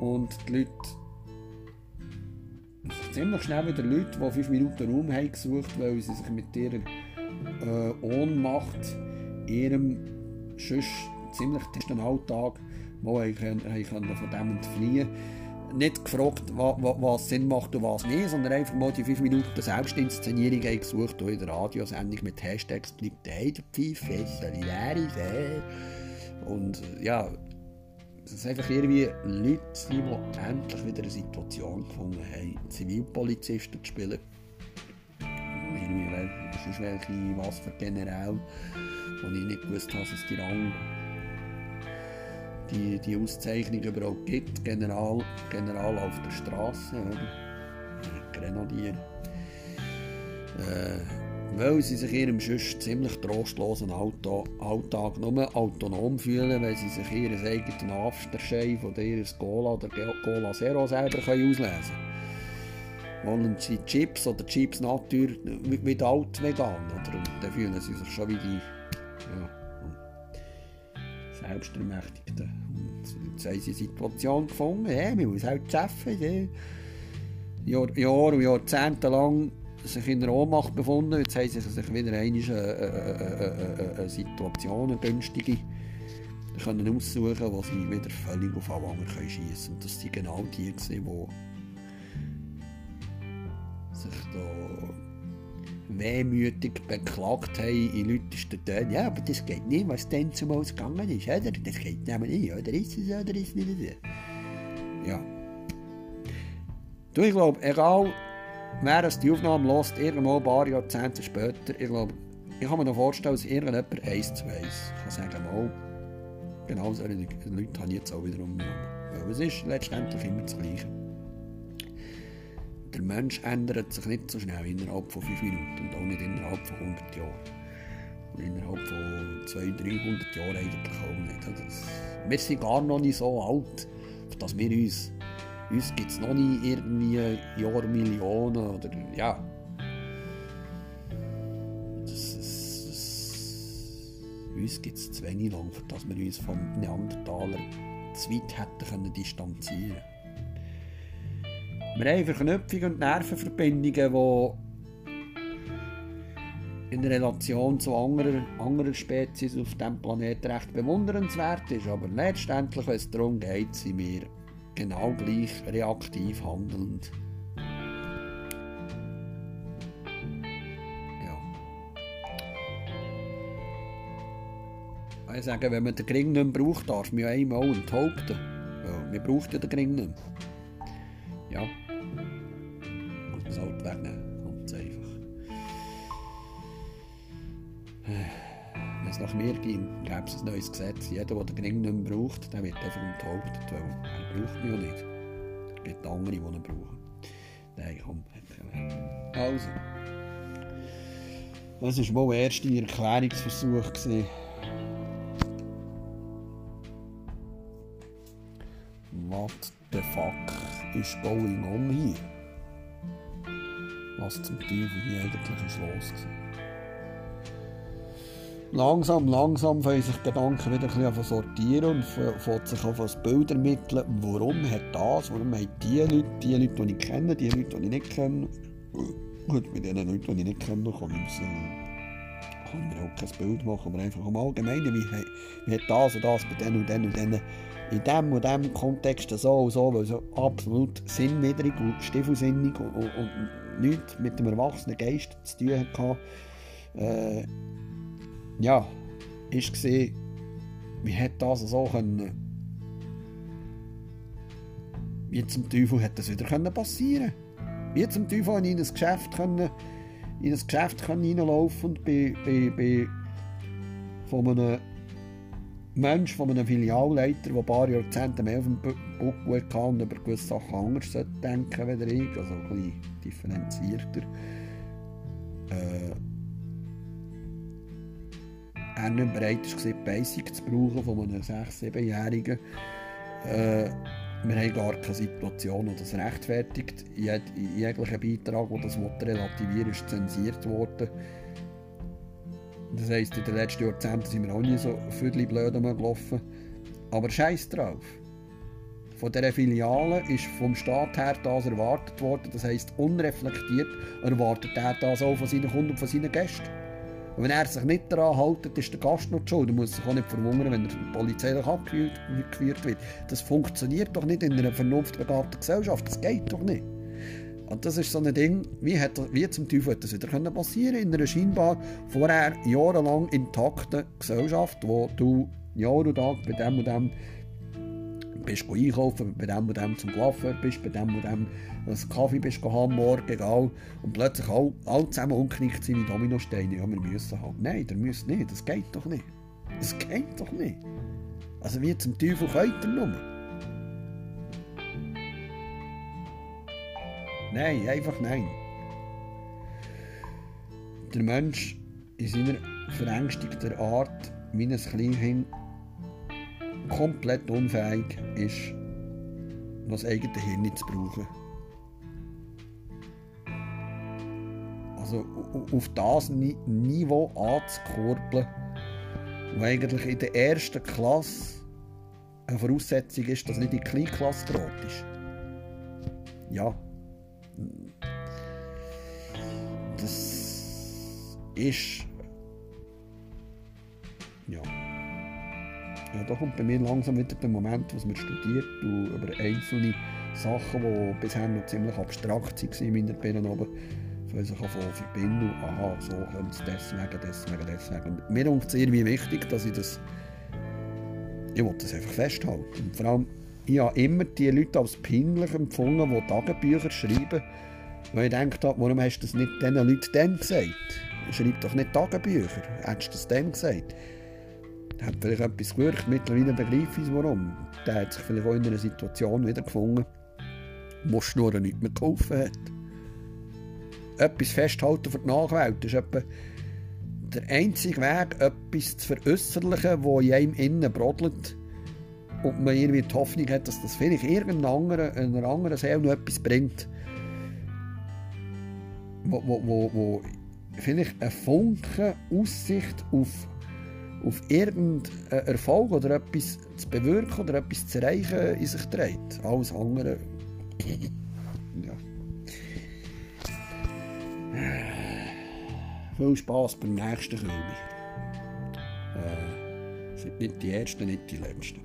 [SPEAKER 1] Und die Leute ziemlich schnell wieder Leute, die fünf Minuten Raum haben gesucht, weil sie sich mit ihrer äh, Ohnmacht ihrem sonst ziemlich testen Alltag mal können, können von dem entfliehen nicht gefragt, was Sinn macht und was nicht, sondern einfach mal die 5 Minuten Selbstinszenierung gesucht in der Radiosendung mit Hashtags bleibt der Pfeife, Solidarität. Und ja, es ist einfach irgendwie Leute, die endlich wieder eine Situation gefunden haben, Zivilpolizisten zu spielen irgendwie sonst welche, was für General, wo ich nicht gewusst habe, dass es die Rang, die, die Auszeichnung überhaupt gibt. General, General auf der Straße, Grenadier. Äh, weil sie sich ihrem sonst ziemlich trostlosen Alltag nur autonom fühlen, weil sie sich ihren eigenen Aftershave oder ihr Cola oder Cola Zero selber können auslesen können wollen sie Chips oder Chips Natur wie alt vegan. Oder? Und dann fühlen sie sich schon wie die ja, Selbstermächtigten. Und jetzt haben sie eine Situation gefunden, ja, man muss halt arbeiten. Ja. Jahr, Jahr und Jahrzehnte lang sich in der Ohnmacht befunden. Jetzt haben sie sich wieder eine, eine, eine, Situation, eine günstige, können aussuchen, wo sie wieder völlig auf Anwanger schiessen können. Das waren genau die, die sich da wehmütig beklagt haben in lautesten Tönen. Ja, aber das geht nicht, was dann zumal gegangen ist. Oder? Das geht nämlich nicht. Oder ist es oder ist es nicht? Ja. Du, ich glaube, egal wer es die Aufnahme lässt, irgendwo ein paar Jahrzehnte später, ich glaube, ich kann mir noch vorstellen, dass irgendjemand eins zu eins kann sagen, mal, genau solche Leute habe ich jetzt auch wiederum Weil es ist letztendlich immer das Gleiche der Mensch ändert sich nicht so schnell innerhalb von 5 Minuten und auch nicht innerhalb von 100 Jahren. Und innerhalb von 200, 300 Jahren eigentlich auch nicht. Also wir sind gar noch nicht so alt, dass wir uns, uns gibt es noch nicht irgendwie Jahrmillionen oder ja. Uns gibt es zu wenig lang, dass wir uns vom Neandertaler zu weit hätten distanzieren können. Wir haben Verknüpfungen und Nervenverbindungen, die in Relation zu anderen, anderen Spezies auf diesem Planeten recht bewundernswert ist. Aber letztendlich, wenn es darum geht, sind wir genau gleich reaktiv handelnd. Ja. Ich sage, wenn man den Gring nicht mehr braucht, darf man ja einmal enthaupten. Ja, wir brauchen ja den Gring nicht mehr. Ja es nach mir ging, gäbe es ein neues Gesetz. Jeder, der den Gring nicht mehr braucht, der wird einfach enthauptet, weil er braucht ihn ja nicht. Es gibt andere, die ihn brauchen. Nein, komm. Also. Das war wohl der erste Erklärungsversuch. Gewesen. What the fuck is going on hier? was zum Teufel hier eigentlich ist los war. Langsam, langsam fangen sich Gedanken wieder ein bisschen sortieren und fangen sich auf ein Bild ermitteln, warum hat das, warum haben die Leute, die Leute, die ich kenne, die Leute, die ich nicht kenne, gut, mit den Leuten, die ich nicht kenne, kann ich, kann ich mir auch kein Bild machen, aber einfach im Allgemeinen, wie, wie hat das und das bei denen und denen und denen in dem und dem Kontext so und so, weil so absolut sinnwidrig und stiefelsinnig und, und, und nichts mit dem erwachsenen Geist zu tun hatte. Äh, ja, war, wie hat das so können, wie zum Teufel hätte das wieder können passieren Wie zum Teufel in ein Geschäft, können, in ein Geschäft können und bei, bei, bei von einem Mensch, von einem Filialleiter, der ein paar Jahrzehnte mehr auf dem Buckel hatte und über gewisse Sachen anders denken als ich, also ein bisschen differenzierter. Äh, er nicht bereit war, Basic zu brauchen von einem 6-, 7-Jährigen. Äh, wir haben gar keine Situation, die das rechtfertigt. Jeg jeglicher Beitrag, der das relativieren ist zensiert worden. Das heisst, in den letzten Jahrzehnten sind wir auch nie so viertel blöd gelaufen. Aber scheiß drauf. Von dieser Filiale ist vom Staat her das erwartet worden. Das heisst, unreflektiert erwartet er das auch von seinen Kunden und von seinen Gästen. Und wenn er sich nicht daran hält, ist der Gast noch schuld. Er muss sich auch nicht verwundern, wenn er polizeilich abgeführt wird. Das funktioniert doch nicht in einer vernunftbegabten Gesellschaft. Das geht doch nicht. Und das ist so ein Ding, wie, hat, wie zum Teufel hätte das wieder passieren können in einer scheinbar vorher jahrelang intakten Gesellschaft, wo du Jahr und Tag bei dem und dem bist einkaufen, bei dem und dem zum Coiffeur bist, bei dem und dem einen Kaffee bist haben morgen, egal. Und plötzlich alle, alle zusammen umknickt sind wie Dominosteine. Ja, wir müssen haben. Nein, ihr müsst nicht, das geht doch nicht. Das geht doch nicht. Also wie zum Teufel könnt ihr nur? Nein, einfach nein. Der Mensch in seiner verängstigten Art, wie ein Kleinkind, komplett unfähig ist, das eigene Hirn zu brauchen. Also auf das Niveau anzukurbeln, wo eigentlich in der ersten Klasse eine Voraussetzung ist, dass nicht die Kleinklasse droht ist. Ja. Das ist ja, da kommt bei mir langsam wieder der Moment, wo man studiert und über einzelne Sachen, die bisher noch ziemlich abstrakt waren in meiner Birne oben, weil sich verbinden und aha, so könnte es deswegen, deswegen, deswegen. Mir ist es irgendwie wichtig, dass ich das ich will das einfach festhalten. Und vor allem, ich habe immer die Leute als pingelig empfunden, die Tagebücher schreiben, weil ich denke, warum hast du das nicht diesen Leuten dann gesagt? Schreib doch nicht Tagebücher. Hättest du das dann gesagt? Hat vielleicht etwas gewirkt. Mittlerweile begreife ich warum. Der hat sich vielleicht auch in einer Situation wiedergefunden, wo Schnurren nicht mehr geholfen hat. Etwas festhalten für die Nachwelt ist etwa der einzige Weg, etwas zu veräußerlichen, das in einem innen brodelt und man irgendwie die Hoffnung hat, dass das vielleicht irgendeiner anderen, einer anderen Seele noch etwas bringt, wo, wo, wo, wo vielleicht ein Funken Aussicht auf auf irgendeinen Erfolg oder etwas zu bewirken oder etwas zu erreichen in sich trägt. Alles andere. ja. Viel Spaß beim nächsten Film. Äh, sind nicht die ersten, nicht die letzten.